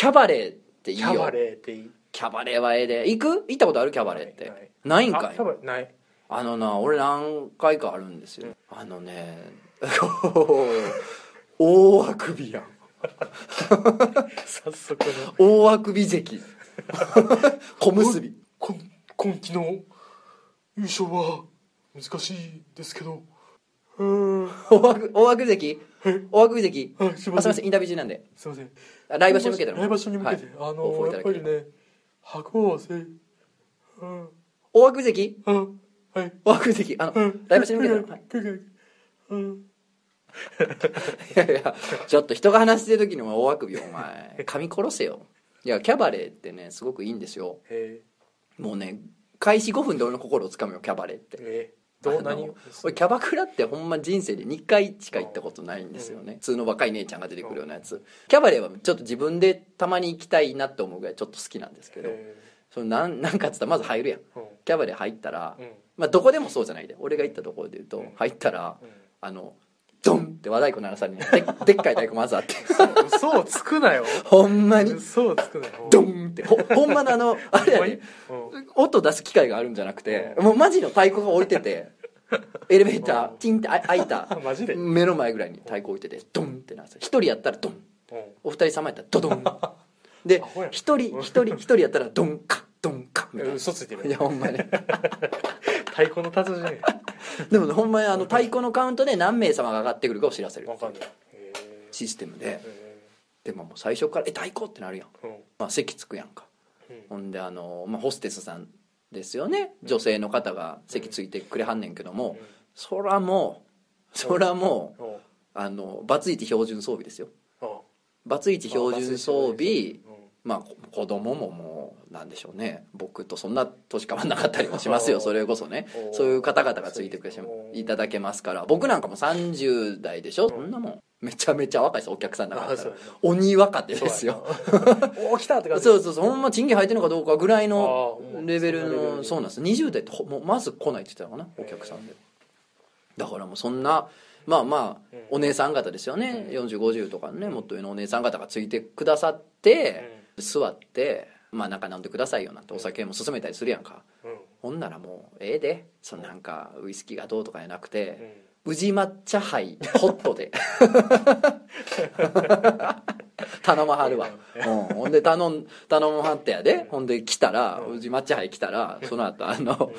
キャバレーっていいよ。キャバレーっていい。キャバレーはええで。行く？行ったことある？キャバレーって。ない。ないんかい？あキャバレーない。あのな俺何回かあるんですよ、あのね 大あくびやん。早速の大あくび関 小結び。こ今季の優勝は難しいですけど。うーん。大あく大あくび関 大あくび関はいすいません。インタビュー中なんで。すいません。あ来場所に向けての。来場所に向けて、はい。あのいただければやっぱりね白鵬せ。うん。大あくび関うん。はい。大あくび関あのうん。来場所に向けての、はい。うん。いやいやちょっと人が話してる時にも大あくびお前 噛み殺せよ。いやキャバレーってねすごくいいんですよ。え。もうね開始5分で俺の心をつかむよキャバレーってどうあ何の俺キャバクラってほんま人生で2回しか行ったことないんですよね、普通の若い姉ちゃんが出てくるようなやつ。キャバレーはちょっと自分でたまに行きたいなって思うぐらいちょっと好きなんですけど、えそのなんなんかっつったらまず入るやん。ーうん。キャバレー入ったら、うん。まあどこでもそうじゃない。で俺が行ったところで言うと、うん。入ったらうん。あのドンって和太鼓鳴らされる。ででっかい太鼓まずあって。嘘をつくなよ。ほんまに。嘘をつくなよ。ドンって。ほ ほんまのあのあれ音出す機械があるんじゃなくてもうマジの太鼓が置いてて エレベーターうん。ティンってあ開いた。マジで？目の前ぐらいに太鼓置いててドンってなって一人やったらドン。うん。お二人様やったらドドン。で一人一人一人やったらドンカドンカみたいな。嘘ついてるいやほんまに。太鼓の達人やでもほんまにあの太鼓のカウントで何名様が上がってくるかを知らせるシステムででももう最初から「え太鼓!」ってなるやん、ーうん。まあ、席つくやんか。うん。ほんであの、まあ、ホステスさんですよね。女性の方が席ついてくれはんねんけども、そらもうそらもううん。うんあのバツイチ標準装備ですよ。うん。バツイチ標準装備うん。まあこ子供ももうなんでしょうね。僕とそんな年変わんなかったりもしますよ。それこそね。そういう方々がついてくれていただけますから。僕なんかも30代でしょ？そんなもんめちゃめちゃ若いですお客さんだから。鬼若手ですよ。おお来たって。感 じそうそうそう。ほんま賃金入ってるのかどうかぐらいのレベルのそうなんです。20代ってほもうまず来ないって言ってたのかなお客さんで。だからもうそんなまあまあうん。お姉さん方ですよね。うん。4050とかねもっと上のお姉さん方がついてくださって座ってまあなんか飲んでくださいよなんてお酒も勧めたりするやんか。うん。ほんならもうええで。そのなんかウイスキーがどうとかじゃなくうてん宇治抹茶杯ホットで。頼まはるわ、うん、ほんで頼ん頼まはってやで。ほんで来たらうん。宇治抹茶杯来たらその後あの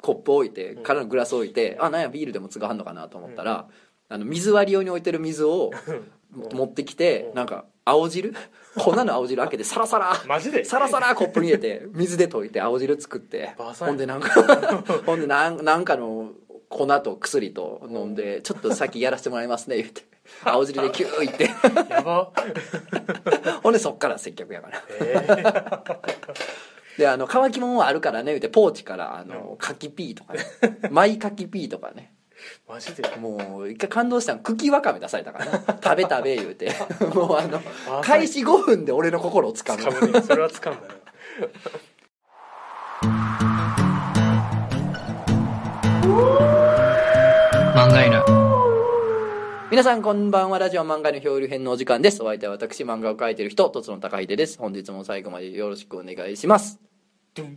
コップ置いて空のグラス置いてあなんやビールでも継がはんのかなと思ったらあの水割り用に置いてる水を持ってきてなんか青汁？粉の青汁開けてサラサラ。マジで？サラサラコップに入れて水で溶いて青汁作って。ほんでなんか ほんでなんなんかの粉と薬と飲んでちょっと先やらせてもらいますね言って。青汁でキューいって。やば。ほんでそっから接客やから。えであの乾き物はあるからね言ってポーチからあの柿ピーとかね。マイ柿ピーとかね。ーマジで？もう一回感動したの。茎わかめ出されたからな食べ食べ言うて。もうあのあ開始5分で俺の心をつかむ。それはつかんだな漫画犬。皆さんこんばんは。ラジオ漫画の漂流編のお時間です。お相手は私漫画を描いてる人とつの高秀です。本日も最後までよろしくお願いします。いや違う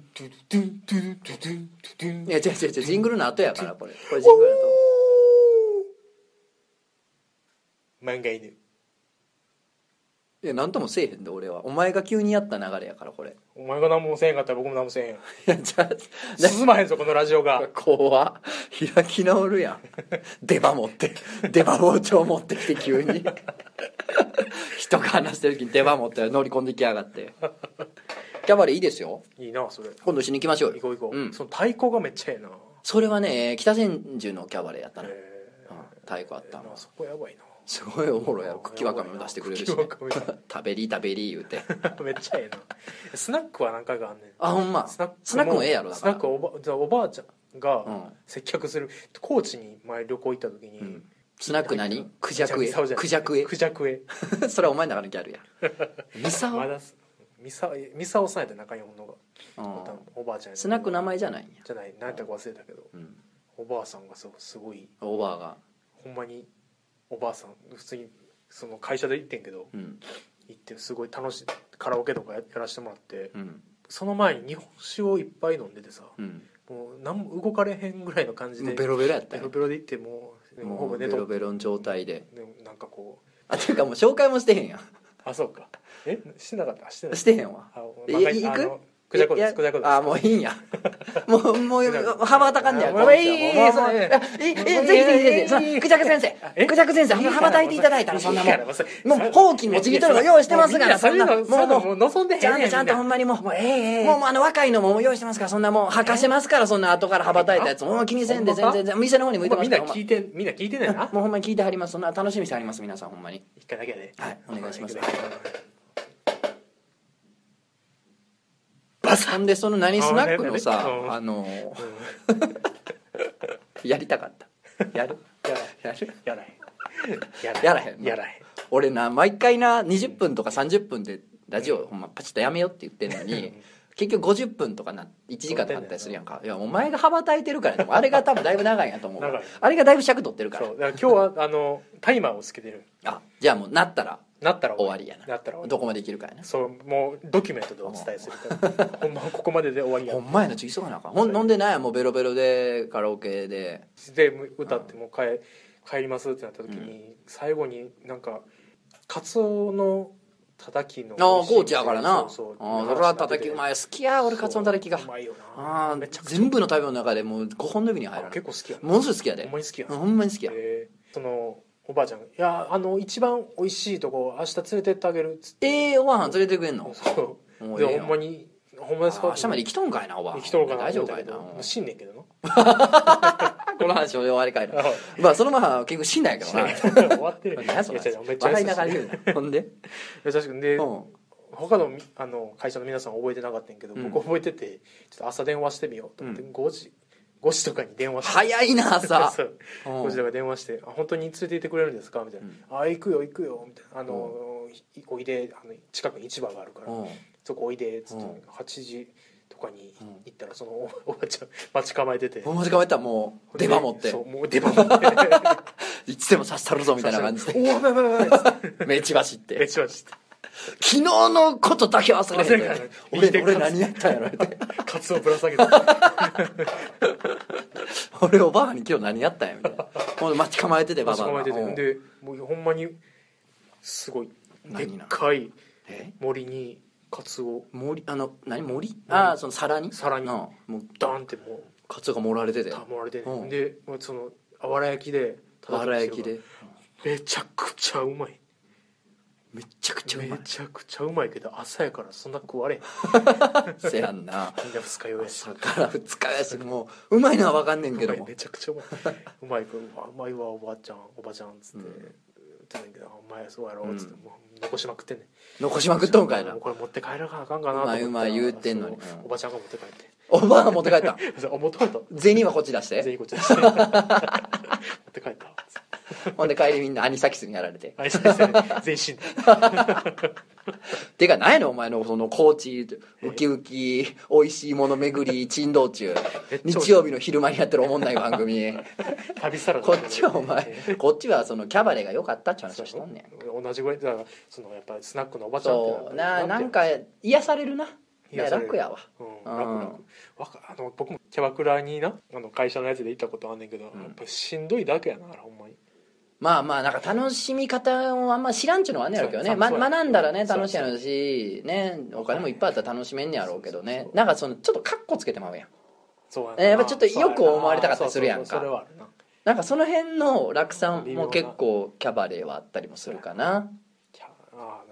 違う違う。ジングルの後やからこれ。これジングルの後。漫画犬いや何ともせえへんで俺は。お前が急にやった流れやからこれ。お前が何もせえへんかったら僕も何もせえへんいやじゃあ進まへんぞこのラジオが。怖っ。開き直るやん。出刃持って出刃包丁持ってきて急に。人が話してる時に出刃持って乗り込んできやがって。キャバレーいいですよ。いいなそれ。今度しに行きましょうよ。行こう行こう、うん。その太鼓がめっちゃええな。それはね北千住のキャバレーやったな、うんえ太鼓あったの。そこやばいなすごいおもろいやろ。茎わかめも出してくれるし、ね、食べり食べり言うて。めっちゃええな。スナックは何回かあんねん。あほんま。スナックスナックもええやろだから。スナックはおばじゃあおばあちゃんうん。が接客する。高知に前旅行行った時に、ん。スナック何？クジャクエクジャクエクジャクエそれはお前の中のギャルや。ミサオ、ミサミサオさんやった中におんのが。うん。おばあちゃんやスナック名前じゃないんや、じゃない何やったか忘れたけど。うん、おばあさんがそうすごい。オーバーが。ほんまにおばあさん普通にその会社で行ってんけどうん。行ってすごい楽しいカラオケとかややらせてもらってうん。その前に日本酒をいっぱい飲んでてさうん。もう何も動かれへんぐらいの感じでもうベロベロやったよベロベロで行ってもうほもうベぼ寝とロベロの状態で。でもなんかこうあっていうかもう紹介もしてへんやん。あそうか。えしてなかった？してない。してへんわ。あいまあ行く？あのクジャコですクジャコです。あもういいんや。もうもう羽ばたかんねやもういいぜひぜひぜひクジャク先生え？クジャク先生羽ばたいていただいたらそんなもん。もうほうきもちぎとるの用意してますからそんなもうもう望んでへんちゃんとちゃんとほんまにもうもうええええもうあの若いのも用意してますからそんなもう履かしてますからそんな後から羽ばたいたやつもう気にせんで全然店の方に向いてますからみんな聞いてみんな聞いてないなもうほんまに聞いてはりますそんな楽しみにしてはります皆さんほんまに一回だけやではいお願いしますバサほんでその何スナックのさうんあのやりたかった？やる？やる？やらへん。やらへん。の？やらへん。俺な毎回な20分とか30分でラジオほんまパチッとやめようって言ってんのに結局50分とかな1時間とかあったりするやんか。いやお前が羽ばたいてるからねあれ。が多分だいぶ長いんやと思う。あれがだいぶ尺取ってるから。そう。だから今日はあのタイマーをつけてる。あじゃあもうなったらなったら終わり。やな。なったら終わり。どこまでいけるかやな。そうもうドキュメントでお伝えするから。ほんまはここまでで終わりや。ほんまやなちょ急がなあかん。ほん飲んでないもうベロベロでカラオケで。で歌ってもう帰帰りますってなった時に、最後になんかカツオのたたきのああ高知やからな。そうそう。ああそれは叩きうまい。好きや俺カツオのたたきが。うまいよな。あ全部の食べ物の中でもう5本の指に入あら結構好きやな。ものすごい好きやで。ほんまに好きや。うんほんまに好きや。えーそのおばあちゃんが「いやあの一番美味しいとこ明日連れてってあげる」っつって。ええおばあさん連れてくれんの？そう。でほんまにほんまですか？明日まで生きとんかいなおばあ。生きとるかな？大丈夫かいな死んねんけどな。この話終わりかいな。まあそのまま結局死んだんやけどな。終わってる。めっちゃ笑いながら言うな。ほんで？優しく。で、うん。他のみあの会社の皆さん覚えてなかったんやけど、うん。僕覚えててちょっと朝電話してみようと思って、う5時5時とかに電話して。早いな 朝。そう。うん。5時とか電話して「あ本当に連れて行ってくれるんですか?」みたいな「あ行くよ行くよ」みたいな「あの、いおいであの近くに市場があるから、うん。そこおいで」っつって、うん。8時とかにうん行ったらそのおおばちゃん待ち構えてて。ほんま時間やったらもう出番持って。そうもう出番持って。いつでも刺したるぞみたいな感じで。おおやばいやばいやばいっつってめち走って。めっちゃ待って昨日のことだけ忘れへんへんで俺俺何やったんやろって。カツオぶら下げて。俺おばあに今日何やったんやみたいな。ほんで待ち構えててバ待ち構えてて。でもうほんまにすごいでっかいえ？森にカツオ。森あの何？森？ああその皿に？皿に。うん。もうダーンってもう。カツオが盛られてて。た盛られて、うん。でそのあわら焼きでわら焼きで。めちゃくちゃうまいめちゃくちゃうまい。めちゃくちゃうまいけど朝やからそんな食われへん。せやんな。みんな二日酔いやし朝から二日やしもううまいのは分かんねんけども。うまいめちゃくちゃうまい。うまいからうわうまいわおばあちゃんおばちゃんっつって、うん。言ってたんやけどお前そうやろっつって、うん。もう残しまくってんねん。残しまくっとんかいな。もうこれ持って帰らなあかんかなと思ったらうまいうまい言うてんのに。そううん。おばちゃんが持って帰って。おばあが持って帰った。ん そうあ持って帰った銭はこっち出し全て。員こっちでして。持って帰った ほんで帰りみんなアニサキスにやられて。あいつですね。全員死んだてか何やねんお前のその高知ウキウキ美味しいもの巡り珍道中。日曜日の昼間にやってるおもんない番組。旅サラダ。こっちはお前こっちはそのキャバレーが良かったって話をしとんねん。同じぐらいだからそのやっぱりスナックのおばちゃんってそう。なてなんか癒されるな。癒される。楽やわ。うん、楽。あの僕もキャバクラになあの会社のやつで行ったことあんねんけど、ん。やっぱしんどいだけやなほんまにまあまあなんか楽しみ方をあんま知らんちゅうのはあんね。やろうけどね、ま、学んだらね楽しいやろうしね。お金もいっぱいあったら楽しめんねやろうけどね。なんかそのちょっとカッコつけてまうやん。そうややっぱちょっとよく思われたかったりするやんか。な。なんかその辺の落差も結構キャバレーはあったりもするかな。あ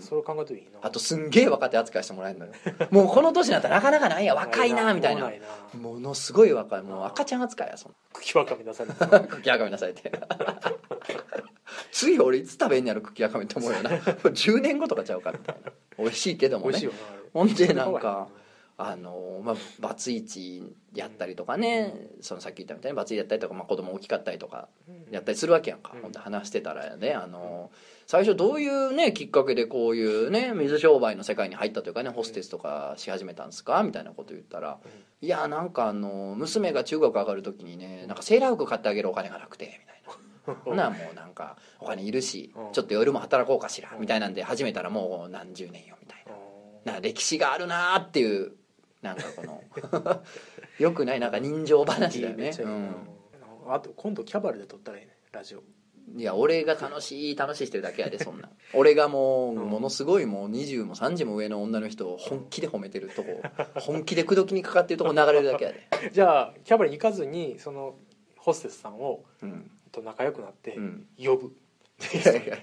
それを考えていいな。あとすんげえ若手扱いしてもらえるのよ。もうこの年になったらなかなかないや若いなみたいな。ものすごい若い。もう赤ちゃん扱いやそんな。茎わかめ出された茎わかめなさいって。次俺いつ食べんねやろ茎わかめって思うよな。10年後とかちゃうかみたいな。美味しいけどもね。ほんでなんかあのまあバツイチやったりとかね、そのさっき言ったみたいにバツイチやったりとか、まあ、子供大きかったりとかやったりするわけやんか、うん。ほんで話してたらやであの最初どういうねきっかけでこういうね水商売の世界に入ったというかねホステスとかし始めたんですか？みたいなこと言ったら「いやなんかあの娘が中学上がる時にねなんかセーラー服買ってあげるお金がなくて」みたいな。ほなもうなんかお金いるしうん。ちょっと夜も働こうかしらうん。みたいなんで始めたらもう何十年よみたいな。うん。な歴史があるなーっていうなんかこの よくないなんか人情話だよね。あと今度キャバレーで撮ったらいいねラジオいや俺が楽しい楽しいしてるだけやでそんな 俺がもううんものすごいもう20も30も上の女の人を本気で褒めてるとこ本気で口説きにかかってるとこ流れるだけやで。じゃあキャバレーに行かずにそのホステスさんをうん。と仲良くなってうん。呼ぶ、いやいや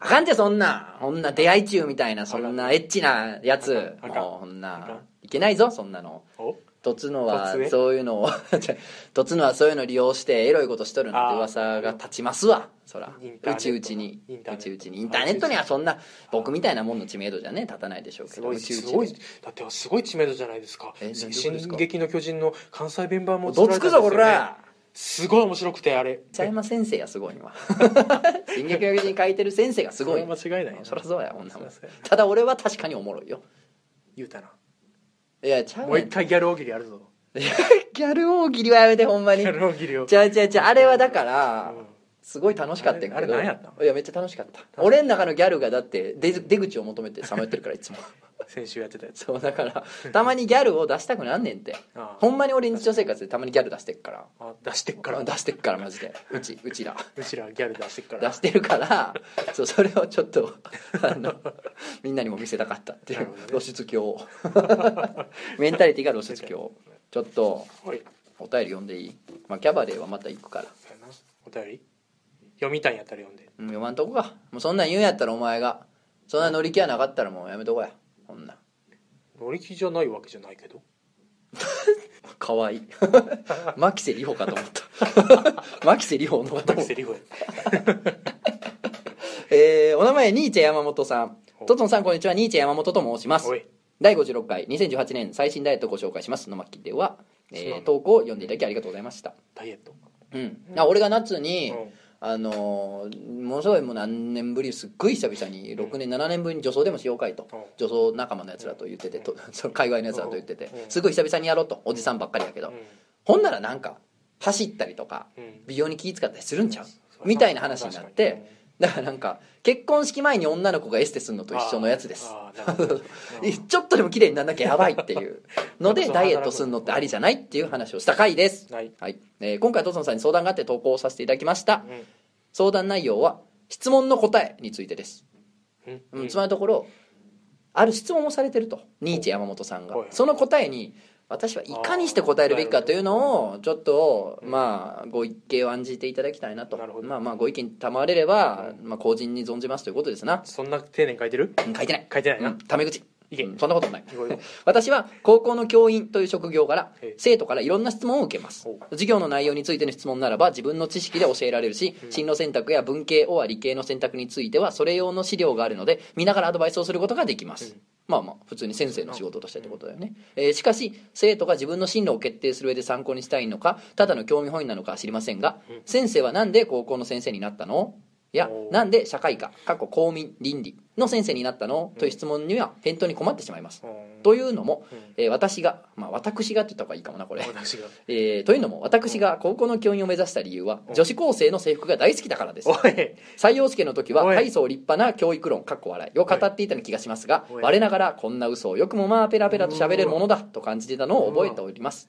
あかんてそんな。そんな出会い中みたいなそんなエッチなやつ。もうそんな。んいけないぞそんなの。お？とつのはそういうのを とつのはそういうの利用してエロいことしとるなんて噂が立ちますわ。そら。うちうちに。うちうちに。インターネットにはそんな僕みたいなもんの知名度じゃね立たないでしょうけど。ちうちすごいでだってすごい知名度じゃないですか。進か？撃の巨人の関西弁版もどつくぞこ作ら。すごい面白くてあれ。茶山先生やすごいわ。進撃の巨人書いてる先生がすごい間違いないな。そりゃそうやこんなもただ俺は確かにおもろいよ。言うたないやちゃうもう一回ギャル大喜利やるぞ。い やギャル大喜利はやめてほんまに。ギャル大喜利を。じゃあじゃあじゃああれはだから、うん。すごい楽しかったんやけど。あれあれ何やったいやめっちゃ楽しかった。俺の中のギャルがだって出出口を求めてさまよってるからいつも先週やってたやつ。そうだからたまにギャルを出したくなんねんって。ああ。ほんまに俺日常生活でたまにギャル出してっから。あ出してっから。出してっからマジで。うちうちら。うちらギャル出してっから。出してるからそうそれをちょっとあのみんなにも見せたかったっていうなるほどね。露出狂 メンタリティが露出狂 ちょっとはい。お便り読んでいい、まあ、キャバレーはまた行くから。そうやなお便り？読みたいんやったら読んで。うん読まんとこか。もうそんなん言うんやったらお前が。そんな乗り気はなかったらもうやめとこやこんなん乗り気じゃないわけじゃないけど。かわい。い 牧瀬里穂かと思った。牧瀬里穂のかと思ったセリフや。えーお名前ニーチェ山本さん。トトンさんこんにちは。ニーチェ山本と申します。第56回2018年最新ダイエットをご紹介しますの巻では、えー投稿を読んでいただきありがとうございました。ダイエット。うん。あ俺が夏に、うんあのーものすごいもう何年ぶりすっごい久々に6年7年ぶりに女装でもしようかいと。うん。女装仲間のやつらと言っててとその界隈のやつらと言っててうん。すごい久々にやろうと。おじさんばっかりやけど。うん。ほんならなんか走ったりとかうん。美容に気遣ったりするんちゃう？みたいな話になってだからなんか結婚式前に女の子がエステするのと一緒のやつです。ちょっとでも綺麗になんなきゃやばいっていうので ダイエットするのってありじゃないっていう話をした回です。はい。はい、えー今回トソンさんに相談があって投稿させていただきました。うん。相談内容は質問の答えについてです、うん。うん、つまりのところある質問をされてるとニーチェ山本さんが。はい。その答えに私はいかにして答えるべきかというのをちょっとうんまあご一見を案じていただきたいなと。まあまあご意見賜れれば、まあ、公人に存じますということですな。そんな丁寧に書いてる？うん書いてない。書いてないな。うんタメ口いけうん。そんなことない。私は高校の教員という職業からええ。生徒からいろんな質問を受けます。お授業の内容についての質問ならば自分の知識で教えられるしうん。進路選択や文系は理系の選択についてはそれ用の資料があるので見ながらアドバイスをすることができます、うん。まあまあ普通に先生の仕事としてってことだよね、えーしかし生徒が自分の進路を決定する上で参考にしたいのかただの興味本位なのかは知りませんが、うん。先生はなんで高校の先生になったの？いやなんで社会科過去公民倫理の先生になったの？という質問には返答に困ってしまいます、うん。というのも、うん。えー私が、まあ、私がって言った方がいいかもなこれ、えーというのも私が高校の教員を目指した理由はうん。女子高生の制服が大好きだからです。採用試験の時は大層立派な教育論かっこ笑いを語っていたような気がしますが我ながらこんな嘘をよくもまあペラペラと喋れるものだと感じてたのを覚えております。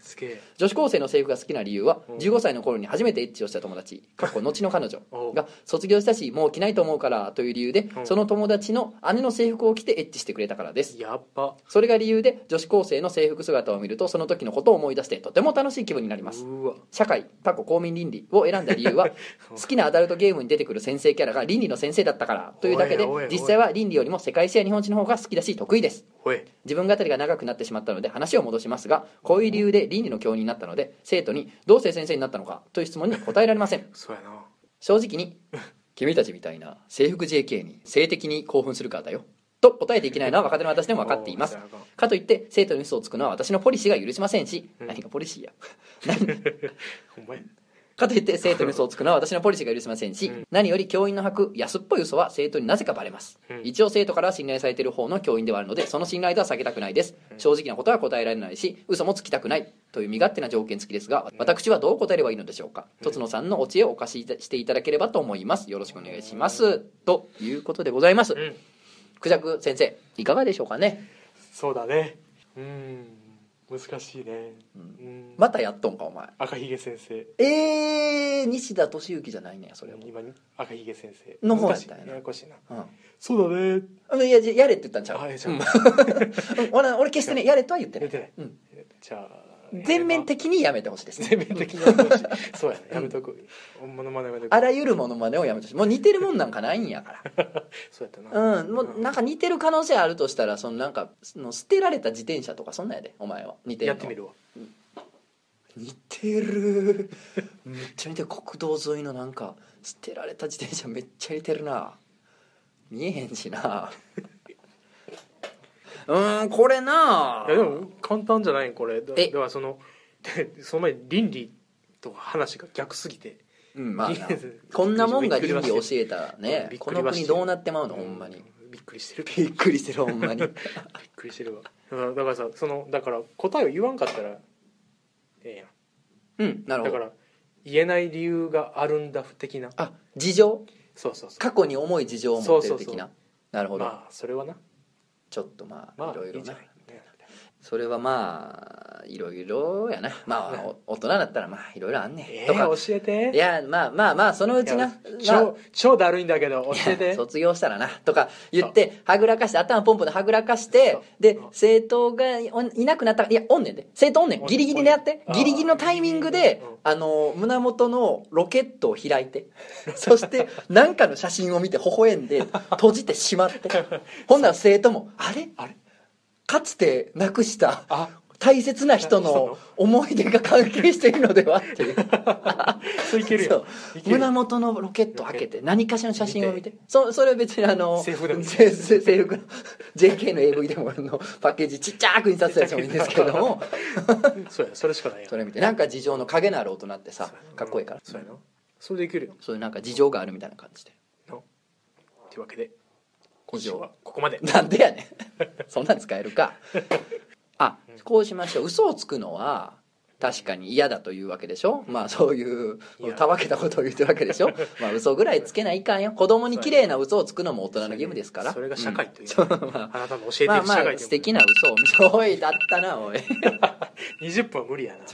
女子高生の制服が好きな理由はうん。15歳の頃に初めてエッチをした友達かっこ後の彼女が卒業したしもう着ないと思うからという理由でうん。その友達の姉の制服を着てエッチしてくれたからです。やっばそれが理由で女子高生の制服姿を見るとその時のことを思い出してとても楽しい気分になります。うわ。社会過去公民倫理を選んだ理由は 好きなアダルトゲームに出てくる先生キャラが倫理の先生だったからというだけでおいおいおい実際は倫理よりも世界史や日本史の方が好きだし得意です。自分語りが長くなってしまったので話を戻しますがこういう理由で倫理の教員になったので生徒にどうして先生になったのかという質問に答えられません。そうやな。正直に 君たちみたいな制服 JK に性的に興奮するからだよ。と答えていけないのは若手の私でも分かっています。かといって生徒に嘘をつくのは私のポリシーが許しませんし、うん。何がポリシーや。ほんまやかといって生徒に嘘をつくのは私のポリシーが許せませんし、うん。何より教員の吐く安っぽい嘘は生徒になぜかバレます、うん。一応生徒からは信頼されている方の教員ではあるのでその信頼度は下げたくないです、正直なことは答えられないし嘘もつきたくないという身勝手な条件付きですが私はどう答えればいいのでしょうか？とつのさんのお知恵をお貸ししていただければと思います。よろしくお願いします。ということでございます。うん。クジャク先生いかがでしょうかね？そうだね。うん難しいね。うん。またやっとんかお前。赤ひげ先生。えー、西田敏行じゃないねそれは今に？赤ひげ先生。の方やたんやな。ややこしいな。うん。そうだね。うんいやじゃやれって言ったんちゃう？あいやじゃあうん。俺俺決してねやれとは言ってない。言ってない。うん。じゃあ全面的にやめてほしいです全面的にやめてほしい。そうやね。やめとく。モノマネやめとくあらゆるものまねをやめてほしい。もう似てるもんなんかないんやか そうやったな。らうん。もうなんか似てる可能性あるとしたらそのなんかその捨てられた自転車とかそんなんやでお前は。似てるの。やってみるわ。似てる。めっちゃ似てる。国道沿いのなんか捨てられた自転車めっちゃ似てるな。見えへんしなうーんこれな。いやでも簡単じゃないこれ。だえ？ではその でその前に倫理と話が逆すぎて。うんまあ こんなもんが倫理教えたらねこの国どうなってまうの？ほんまに。びっくりしてるびっくりしてるほんまに。びっくりしてるわ。だからさそのだから答えを言わんかったらええうんなるほど。やんだから言えない理由があるんだ的な。あ事情？そうそうそう。過去に重い事情を持ってる的な。なるほど、まあそれはなちょっとまあ、まあいろいろねそれはまあいろいろやな。まあお大人だったらまあいろいろあんねん、えとか。ー、教えて。いやまあまあまあそのうちな、まあ。超超だるいんだけど教えて。卒業したらな。とか言ってはぐらかして頭ポンポンではぐらかしてでう。ん生徒がおいなくなったいやおんねんで。生徒おんねん。ギリギリでやってギリギリのタイミングでうんあの胸元のロケットを開いて そして何かの写真を見て微笑んで閉じてしまって。ほんなら生徒もあれ？あれ？かつて亡くしたあ大切な人の思い出が関係しているのではっていう。そういけるよ。胸元のロケットを開けて何かしらの写真を見て。そそれは別にあの制服でも。制服。の JK の AV でもあのパッケージちっちゃく印刷したやつもいいんですけども。そうやそれしかないや。それ見てなんか事情の陰のある大人ってさかっこいいから。そうやな。それでいけるよ。そういうなんか事情があるみたいな感じで。の。というわけで今以上週は。ここまで。なんでやねん。そんなん使えるか。あこうしましょう。嘘をつくのは確かに嫌だというわけでしょ。まあそういうたわけたことを言ってるわけでしょ。まあ嘘ぐらいつけないかんよ。子供に綺麗な嘘をつくのも大人の義務ですから。それが社会という、うまあ。なたの教えてるあまあまあ素敵な嘘を見せおいだったなおい。無理や20分は無理やな。な。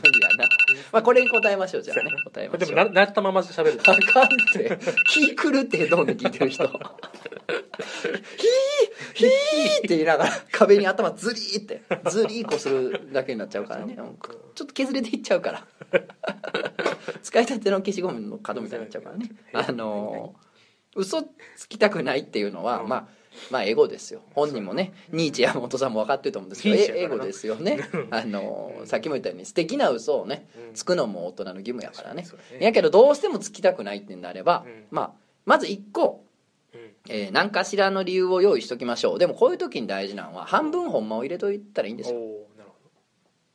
まあこれに答えましょうじゃあね。答えましょう。もななったまま喋る。あかんって。気狂ってヘッドホンで聞いてる人 ヒーヒーって言いながら壁に頭ズリーってズリーこするだけになっちゃうからねちょっと削れていっちゃうから使いたての消しゴムの角みたいになっちゃうからねあの嘘つきたくないっていうのは、まあまあエゴですよ本人もねニーチェ山本さんも分かってると思うんですけどエゴですよねあのさっきも言ったように素敵な嘘をねつくのも大人の義務やからねやけどどうしてもつきたくないってなれば、まあまず1個、えー何かしらの理由を用意しときましょう。でもこういう時に大事なのは半分ほんまを入れといたらいいんですよ。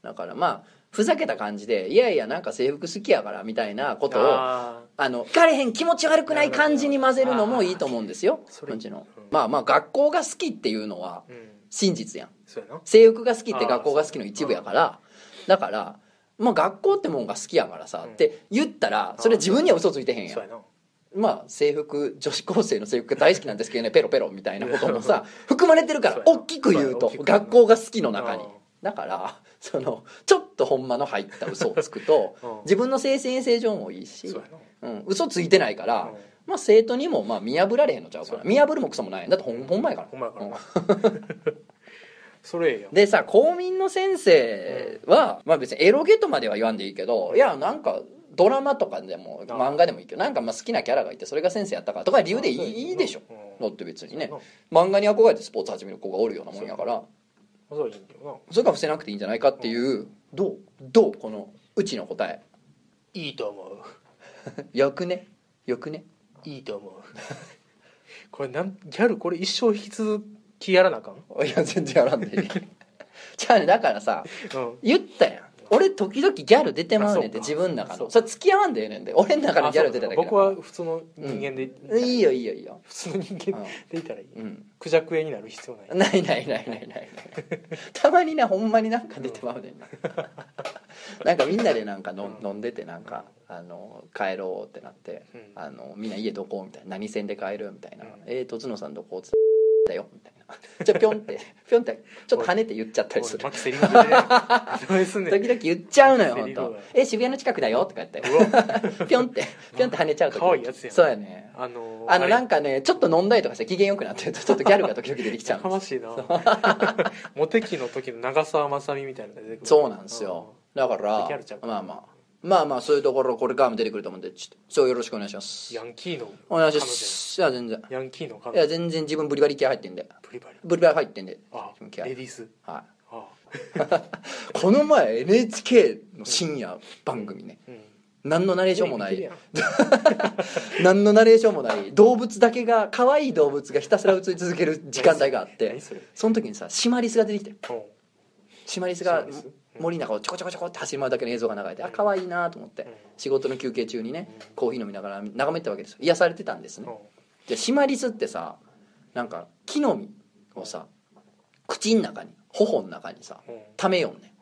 だからまあふざけた感じでいやいやなんか制服好きやからみたいなことをああの聞かれへん気持ち悪くない感じに混ぜるのもいいと思うんですようちのうん。まあまあ学校が好きっていうのは真実やん。そうやな。制服が好きって学校が好きの一部やから。だからまあ学校ってもんが好きやからさ、うん。って言ったらそれ自分には嘘ついてへんやんまあ制服女子高生の制服が大好きなんですけどね ペロペロみたいなこともさ含まれてるから大きく言うと学校が好きの中に。うんだからそのちょっとほんまの入った嘘をつくとうん。自分の精神衛生上もいいしそうん、嘘ついてないから、うん。まあ生徒にもまあ見破られへんのちゃうから見破るもクソもない。だってほんほんまやから。それでさ公民の先生は、まあ別にエロゲとまでは言わんでいいけどいやなんかドラマとかでもあ漫画でもいいけどなんかまあ好きなキャラがいてそれが先生やったからとか理由でいいでしょ。うん。だって別にね。漫画に憧れてスポーツ始める子がおるようなもんやから。な。それから伏せなくていいんじゃないかっていうどうどうこのうちの答え。ないいと思う。よくね？よくね？いいと思う。これなんギャルこれ一生引き続きやらなあかん？いや全然やらんでいい。じゃあねだからさうん。言ったやん俺時々ギャル出てまうねんってあそうか。自分の中そうのそれ付き合わんでええねんで。俺の中のギャル出ただけだ僕は普通の人間で、いいよいいよいいよ。普通の人間でいたらいい、うん。クジャク絵になる必要ない。ないないないないないない。たまになほんまになんか出てまうねんな。なんかみんなでなんかの飲んでてなんかあの帰ろうってなって、うん。あのみんな家どこ？みたいな。何線で帰る？みたいな。うん「えーとつのさんどこ?」つだよ。みたいな じゃあぴょんってぴょんってちょっと跳ねて言っちゃったりする。時々言っちゃうのよ本当え渋谷の近くだよ」とか言って。ぴょんってぴょんって跳ねちゃう時。可愛いやつやん。そうやね。あのあのなんかかねちょっと飲んだりとかして機嫌よくなってるとちょっとギャルが時々出てきちゃうんですかましいな。モテ期の時の長澤まさみみたいなのが出てくる。そうなんですよ。だから。まあまあまあまあそういうところこれからも出てくると思うんでちょっとそうよろしくお願いします。ヤンキーのお願いします。いや全然。ヤンキーのい彼女。や全然自分ブリバリ気合入ってんで。ブリバリブリバリ入ってんで。あ自分気合レディース。はあ。い この前 NHK の深夜番組ね。うん。何のナレーションもない。何のナレーションもない。動物だけが可愛い動物がひたすら映り続ける時間帯があって。何それ。その時にさシマリスが出てきて。う。んシマリスがシマリス？うん森の中をちょこちょこちょこって走り回るだけの映像が流れてあ可愛いなと思ってうん。仕事の休憩中にねうん。コーヒー飲みながら眺めてたわけですよ。癒されてたんですね。うん。でシマリスってさなんか木の実をさ口の中に頬の中にさうん。溜めよんね。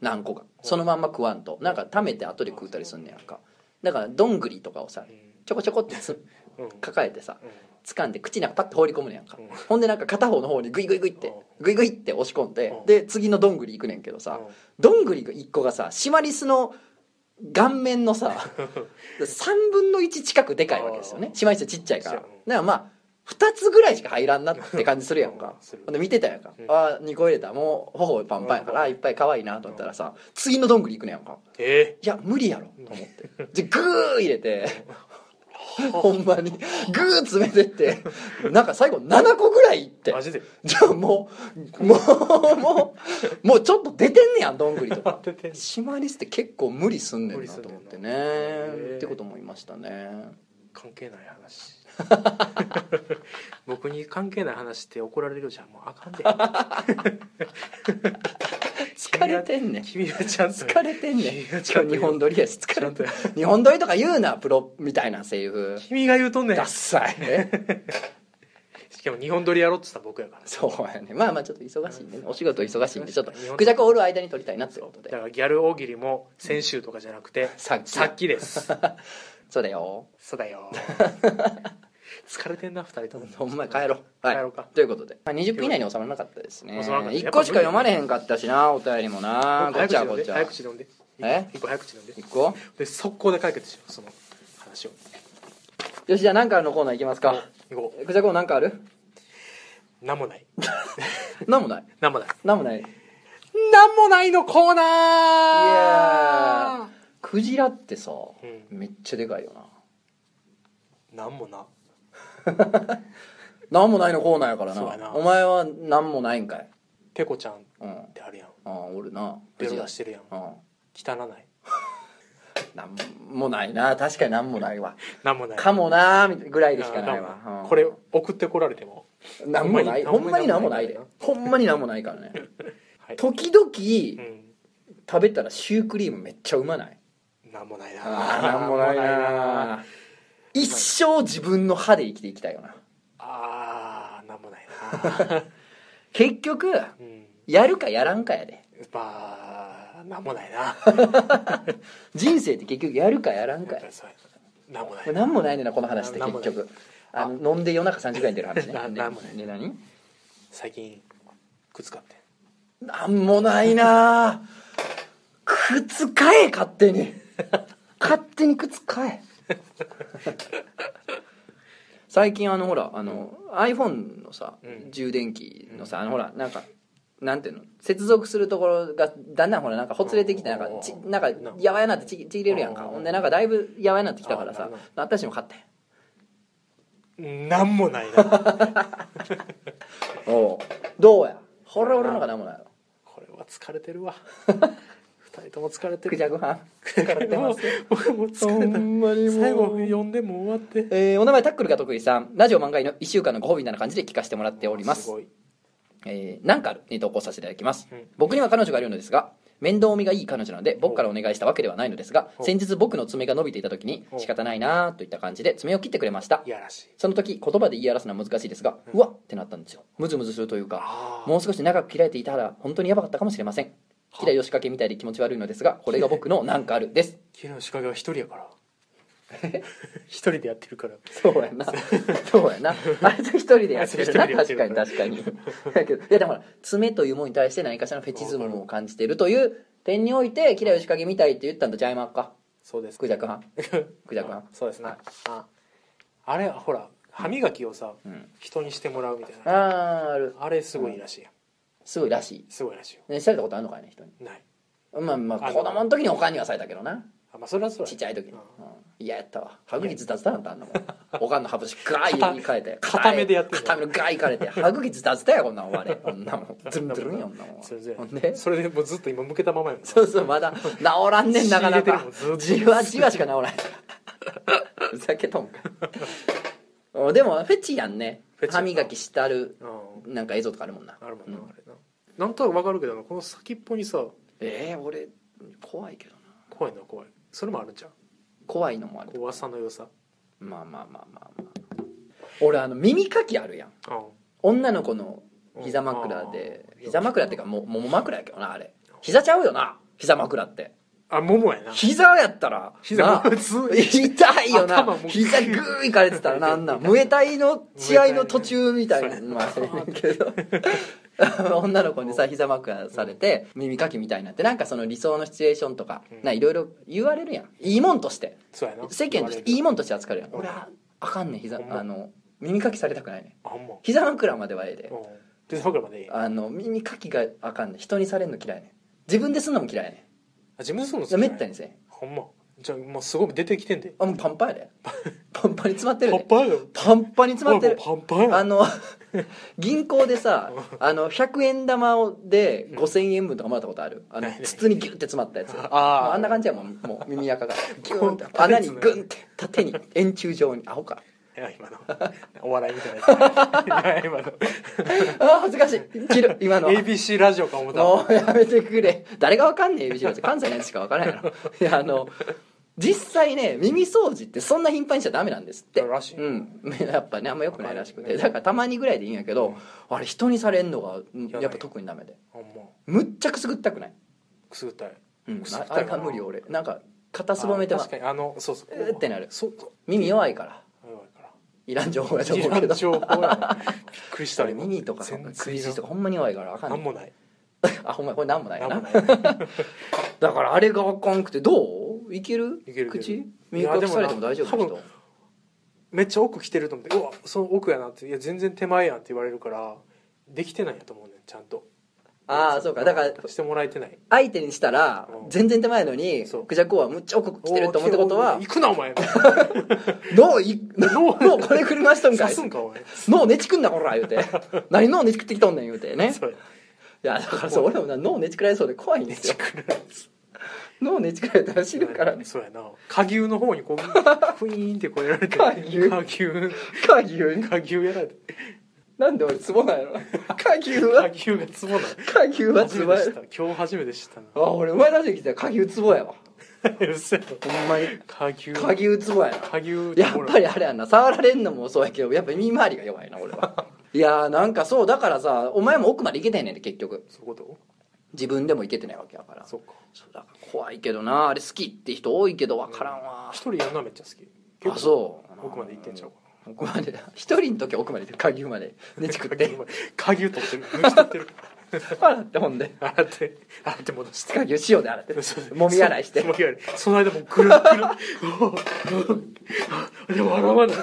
何個か。そのまんま食わんと。なんか溜めて後で食うたりすんねやんか。だからどんぐりとかをさちょこちょこって抱えてさうん掴んで口の中パッて放り込むねやんか。うん。ほんでなんか片方の方にグイグイグイってグイグイって押し込んでうん。で次のどんぐり行くねんけどさうん。どんぐり1個がさシマリスの顔面のさ 3分の1近くでかいわけですよね。シマリスちっちゃいから。だからまあ2つぐらいしか入らんなって感じするやんか。うん。見てたやんか。うん。ああ2個入れた。もう頬パンパンやからうん。あいっぱい可愛いなと思ったらさ次のどんぐり行くねやんか。えいや無理やろと思って。でグー入れて ほんまに。グー詰めてって。なんか最後7個ぐらいいって。マジで？じゃあもうもうもうもうちょっと出てんねやんどんぐりとか。シマリスって結構無理すんねんなと思ってね。ってこと思いましたね。関係ない話。僕に関係ない話って怒られるじゃん。もうあかんで疲れてんねん。君はちゃんと疲れてんねん。今日日本撮りやし疲れて日本撮りとか言うなプロみたいなセリフ君が言うとんねん。ダッサい。え？しかも日本撮りやろうって言ったら僕やから。そうやね。まあまあちょっと忙しいんでねお仕事忙しいんでちょっとクジャクおる間に撮りたいなってことで。だからギャル大喜利も先週とかじゃなくてさっき。さっきです。そうだよ。そうだよ 疲れてんな二人とも。ほんまに帰ろう。はい。帰ろうか。ということで、まあ、20分以内に収まらなかったですね。収まらなかった。1個しか読まれへんかったしなお便りもな。こっちはこっちは。早口で読んで。え？一個早口で読んで。1個？で速攻で解決しようその話を。よしじゃあ何かあるのコーナーいきますか。行こクジャクなんかある？う なんもない。なんもない？なんもない。なんもない。いなんもないのコーナー。やー。クジラってさ、うん。めっちゃでかいよな。なんもな なんもないのコーナーやからそうやな。なお前はなんもないんかい。ペコちゃんっうんてあるやん。ああおるな。ベロ出してるやん。うん汚ない。なんもないな。確かになんもないわ。なんもない。かもなーみたいぐらいでしかないあわ、うん。これ送ってこられても。なんもない。ほんまになんもない。で。ほんまになんもないからね。はい。時々うん。食べたらシュークリームめっちゃうまない？なんもないな。あーなんもないな一生自分の歯で生きていきたいよな。あーなんもないな。結局うん。やるかやらんかやで。まあなんもないな。人生って結局やるかやらんかや。なんもない。なんもないねんなこの話って結局。あの飲んで夜中3時ぐらいに出る話ね。ななんもない。ね何？最近靴買ってなんもないな。靴買え勝手に。勝手に靴買え最近あのほらあの、iPhone のさ、うん。充電器のさあのほらなんかなんていうの？接続するところがだんだんほらなんかほつれてきてなんかちなんかやわやなってちちぎれるやんか。うんほんでなんかだいぶやわやなってきたからさ。あなるほ私も買ってなんもないな。おう。どうや？これ俺のがなんもないよこれは疲れてるわ 二人とも疲れてる。クジャクはん疲れてます。僕も疲れた。ほんまにもう。最後読んでも終わって。えーお名前タックルが得意さん。ラジオ漫画への1週間のご褒美みたいな感じで聞かせてもらっております。すごい。えー、なんかあるに投稿させていただきます、うん。僕には彼女がいるのですが面倒見がいい彼女なので僕からお願いしたわけではないのですが先日僕の爪が伸びていた時に仕方ないなーといった感じで爪を切ってくれました。その時言葉で言い表すのは難しいですがうわっってなったんですよ。ムズムズするというかあもう少し長く切られていたら本当にやばかったかもしれませんキラヨシカゲみたいで気持ち悪いのですがこれが僕のなんかあるです。昨日仕掛けは一人やから。一人でやってるから。そうやな。そうやな。あれと一人でやってるな。確かに確かに。だけどいやでも爪というものに対して何かしらのフェチズムを感じているという点においてキラヨシカゲみたいって言ったんとちゃいまっかそうです。クジャク派 クジャク派そうですね。ああれほら歯磨きをさうん。人にしてもらうみたいな。あーある。あれすごいらしい。やんすごいらしい。すごいらしいよ。ねされたことあるのかいね人に。ない。まあまああの子供の時におかんにはされたけどな。あまあそれはそうちっちゃい時に。うん。うん。嫌やったわ。歯茎ズタズタなんたあんなもんおかんの歯ブラシガー片いかれて。片目でやってんの片目のガーいかれて。歯茎ズタズタやこんなん。終われこんなもん。ズルンズルンやこんなもんそれでほんで？それでもうずっと今向けたままやもんそうそうまだ治らんねんなかな仕入れてるかもんずっと。じわじわしか治らん。ふざけとんか。お でもフェチやんね。フェチ歯磨きしたるうん。なんか映像とかあるもんな。あるもんな、うん。あれななんとなくわかるけどなこの先っぽにさえー、俺怖いけどな。怖いのは怖い。それもあるんじゃん。怖いのもある怖さの良さ。まあまあまあまあまあ俺あの耳かきあるやん。うん女の子の膝枕で。うん。膝枕っていうかももも枕やけどなあれ。膝ちゃうよな膝枕ってあももやな。膝やったら膝な。普通痛いよな。膝グーいかれてたらなんなん。ムエタイの試合の途中みたいなまあけど。女の子にさ膝枕されて耳かきみたいになってなんかその理想のシチュエーションとかいろいろ言われるやん。いいもんとして。世間としていいもんとして扱われるやん。俺はあかんねん膝。あの耳かきされたくないね膝枕まではええで。ああの耳かきがあかんねん。人にされるの嫌いねん。自分ですんのも嫌いやね自分めったにせんほんま。じゃあもうすごい出てきてんで。あもうパンパンやで。パンパンに詰まってるで。パンパンやろ。パンパンに詰まってる。パンパンやあの銀行でさあの100円玉をで5000円分とかもらったことある。あの筒にギュッて詰まったやつ。ああんな感じやもん。もう耳垢が。ギューンって。穴にグンって縦に円柱状に。アホか今の。お笑いみたいな 今の。あー恥ずかしい。切る今の。ABC ラジオか思ったわ。もう やめてくれ。誰がわかんねえ ABC ラジオ。関西のやつしかわからないやろいやあの実際ね耳掃除ってそんな頻繁にしちゃダメなんですって。らしい。うん。やっぱねあんま良くないらしくて。だからたまにぐらいでいいんやけど、あれ人にされんのがうんやっぱ特にダメで。ほんま。むっちゃくすぐったくない、くすぐったい。うん。ああれが無理俺。なんか肩すぼめてはあ確かに。あのそうそう。ってなる。耳弱いから。弱いからん情報やとい思うけど。らん情報や。なびっくりした俺今耳とか全然首筋とかほんまに弱いからあかんねん。なんもない。あほんまこれなんもないよな。なんもない。だからあれがあかんくてどう？いける？いける口？い耳やかきされても大丈夫でめっちゃ奥来てると思ってうわその奥やなっていや全然手前やんって言われるからできてないんやと思うねんちゃんとああそうか。だからしてもらえてない。相手にしたらうん。全然手前のにクジャクはむっちゃ奥来てると思ってことは行くなお前。脳い脳脳これ車しとんかい。刺すんかお前。脳ねちくんなこら言うて。何脳ねちくってきとんねん言うてね。いやだからそう俺もな脳ねちくられそうで怖いんですよ。脳ねちくられたら死ぬから。ねそうやな。下牛の方にこう ふいーんってこうやられて。下牛。下牛。下牛やられてなんで俺ツボなんやろ？下牛は？下牛がツボなの下牛はツボや。今日初めて知った。なあ俺生まれた時来たら下牛ツボやわ。嘘やほんまに？下牛下牛ツボやな。下牛やっぱりあれやんな。触られんのもそうやけどやっぱ耳周りが弱いな俺は。いやーなんかそうだからさお前も奥まで行けてんねんで結局。そういうこと？自分でも行けてないわけやから。そうか。そうだから怖いけどなあれ好きって人多いけど分からんわ。一人やるのはめっちゃ好き。あそう。奥まで行ってんちゃうか奥まで一人の時は奥まで下牛までねちくって。下牛取ってる。抜き取ってる。洗ってほんで。洗って洗って戻して。下牛塩で洗ってもみ洗いして。もみ洗い。その間もくるくる。お でも笑わない。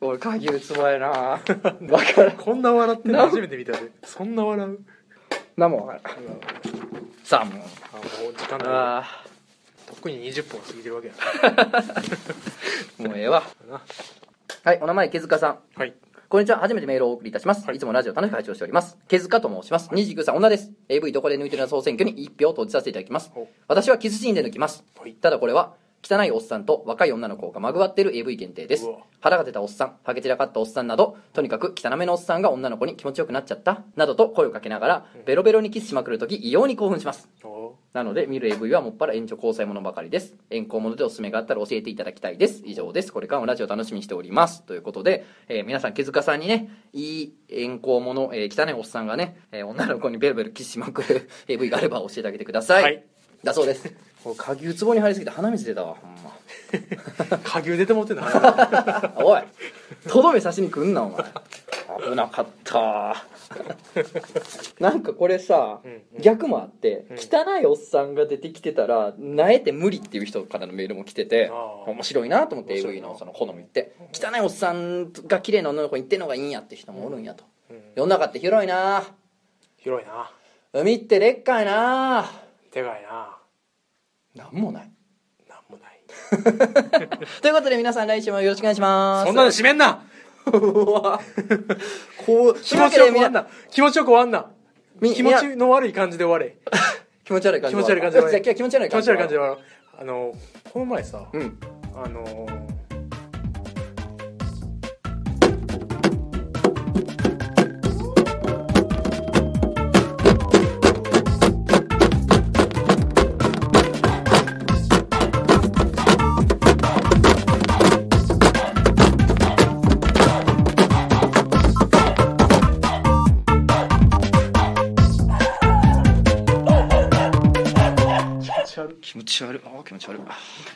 俺下牛つぼやな。分かこんな笑って初めて見たで。そんな笑う。何も分からん。さあもう。あもう時間ないあ特に20分過ぎてるわけやー もうええわ。な。はいお名前毛塚さん。はい。こんにちは。初めてメールをお送りいたします。はい。い、つもラジオ楽しく拝聴しております。毛塚と申します。29歳女です。AV どこで抜いてるの総選挙に1票を投じさせていただきます。お。私はキスシーンで抜きます。はい。ただこれは、汚いおっさんと若い女の子がまぐわってる AV 限定です。腹が出たおっさんハゲ散らかったおっさんなどとにかく汚めのおっさんが女の子に気持ちよくなっちゃった。などと声をかけながらベロベロにキスしまくるとき異様に興奮します。おなので見る AV はもっぱら援助交際ものばかりです。遠行ものでおすすめがあったら教えていただきたいです。以上です。これからもラジオ楽しみにしております。ということで、えー皆さん毛塚さんにねいい遠行もの、えー汚いおっさんがね、えー女の子にベロベロキスしまくる AV があれば教えてあげてください、はい。だそうですもう鍵壺に入りすぎて鼻水出たわほんま。下牛出てもってんな おいとどめ刺しに来んなお前。危なかった。なんかこれさ、うんうん。逆もあって、うん。汚いおっさんが出てきてたらなえて無理っていう人からのメールも来てて面白いなと思って AV な。のその好みって。汚いおっさんが綺麗な女の子に言ってんのがいいんやって人もおるんやと、うん。世の中って広いな。広いな。海ってでっかいな。でかいななんもない。なんもない。ということで皆さん来週もよろしくお願いします。そんなの閉めんな。うわ。こう気持ちよく終わんな。な気持ちよく終わんな。み気持ちの悪い感じで終われ。気持ち悪い感じ気持ち悪い感じで終われ。気持ち悪い気感じ持ち悪い感じで終わろう。あのこの前さうん。あのーち悪い。あ気持ち悪い。あー